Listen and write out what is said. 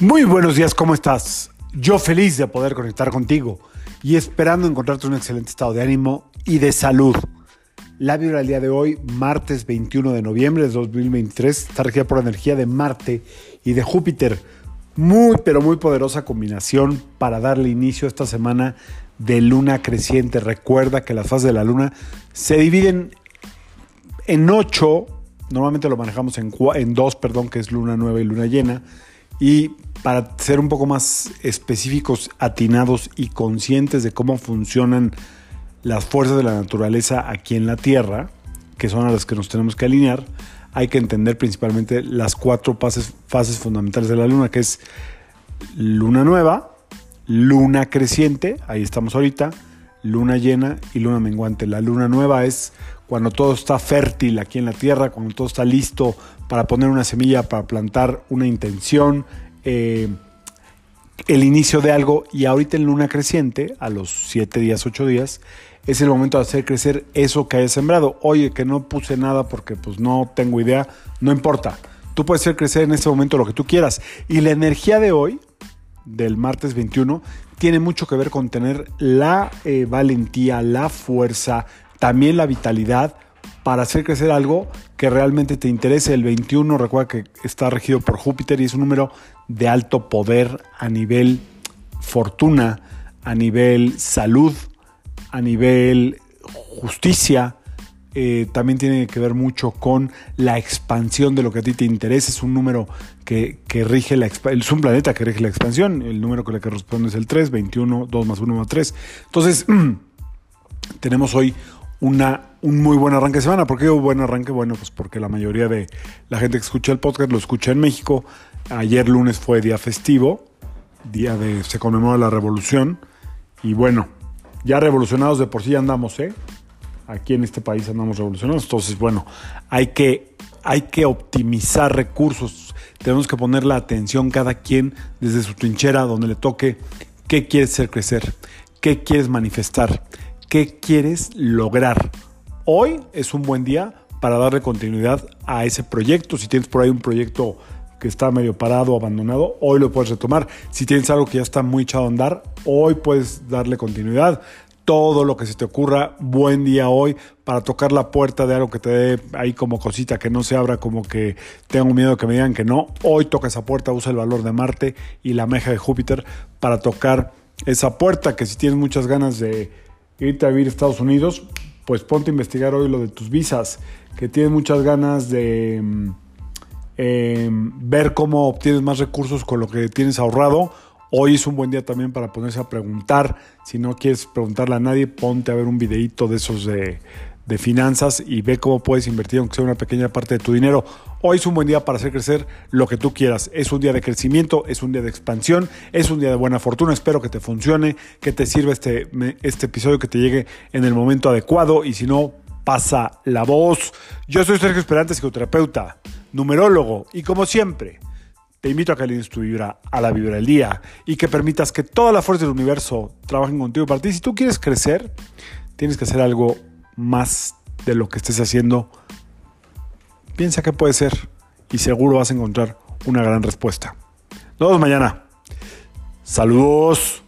Muy buenos días, ¿cómo estás? Yo feliz de poder conectar contigo y esperando encontrarte en un excelente estado de ánimo y de salud. La vibra del día de hoy, martes 21 de noviembre de 2023, está regida por energía de Marte y de Júpiter. Muy, pero muy poderosa combinación para darle inicio a esta semana de luna creciente. Recuerda que las fases de la luna se dividen en ocho, normalmente lo manejamos en, en dos, perdón, que es luna nueva y luna llena. Y para ser un poco más específicos, atinados y conscientes de cómo funcionan las fuerzas de la naturaleza aquí en la Tierra, que son a las que nos tenemos que alinear, hay que entender principalmente las cuatro fases, fases fundamentales de la luna, que es luna nueva, luna creciente, ahí estamos ahorita, luna llena y luna menguante. La luna nueva es cuando todo está fértil aquí en la tierra, cuando todo está listo para poner una semilla, para plantar una intención, eh, el inicio de algo y ahorita en luna creciente, a los 7 días, 8 días, es el momento de hacer crecer eso que hayas sembrado. Oye, que no puse nada porque pues no tengo idea, no importa. Tú puedes hacer crecer en este momento lo que tú quieras. Y la energía de hoy, del martes 21, tiene mucho que ver con tener la eh, valentía, la fuerza, también la vitalidad para hacer crecer algo que realmente te interese. El 21, recuerda que está regido por Júpiter y es un número de alto poder a nivel fortuna, a nivel salud, a nivel justicia. Eh, también tiene que ver mucho con la expansión de lo que a ti te interesa. Es un número que, rige la es un planeta que rige la expansión. El número que le corresponde es el 3, 21, 2 más 1 más 3. Entonces, tenemos hoy una, un muy buen arranque de semana. ¿Por qué un buen arranque? Bueno, pues porque la mayoría de la gente que escucha el podcast lo escucha en México. Ayer lunes fue día festivo, día de se conmemora la revolución. Y bueno, ya revolucionados de por sí andamos, ¿eh? Aquí en este país andamos revolucionados. Entonces, bueno, hay que, hay que optimizar recursos. Tenemos que poner la atención cada quien desde su trinchera donde le toque qué quieres hacer crecer, qué quieres manifestar qué quieres lograr. Hoy es un buen día para darle continuidad a ese proyecto. Si tienes por ahí un proyecto que está medio parado, abandonado, hoy lo puedes retomar. Si tienes algo que ya está muy echado a andar, hoy puedes darle continuidad. Todo lo que se te ocurra, buen día hoy para tocar la puerta de algo que te dé ahí como cosita que no se abra, como que tengo miedo que me digan que no. Hoy toca esa puerta, usa el valor de Marte y la meja de Júpiter para tocar esa puerta que si tienes muchas ganas de, irte a vivir a Estados Unidos, pues ponte a investigar hoy lo de tus visas, que tienes muchas ganas de mm, em, ver cómo obtienes más recursos con lo que tienes ahorrado. Hoy es un buen día también para ponerse a preguntar. Si no quieres preguntarle a nadie, ponte a ver un videito de esos de, de finanzas y ve cómo puedes invertir, aunque sea una pequeña parte de tu dinero. Hoy es un buen día para hacer crecer lo que tú quieras. Es un día de crecimiento, es un día de expansión, es un día de buena fortuna. Espero que te funcione, que te sirva este, este episodio, que te llegue en el momento adecuado y si no, pasa la voz. Yo soy Sergio Esperante, psicoterapeuta, numerólogo y como siempre, te invito a que alines tu vibra a la vibra del día y que permitas que toda la fuerza del universo trabajen contigo para ti. Si tú quieres crecer, tienes que hacer algo más de lo que estés haciendo, piensa que puede ser y seguro vas a encontrar una gran respuesta. Nos vemos mañana. Saludos.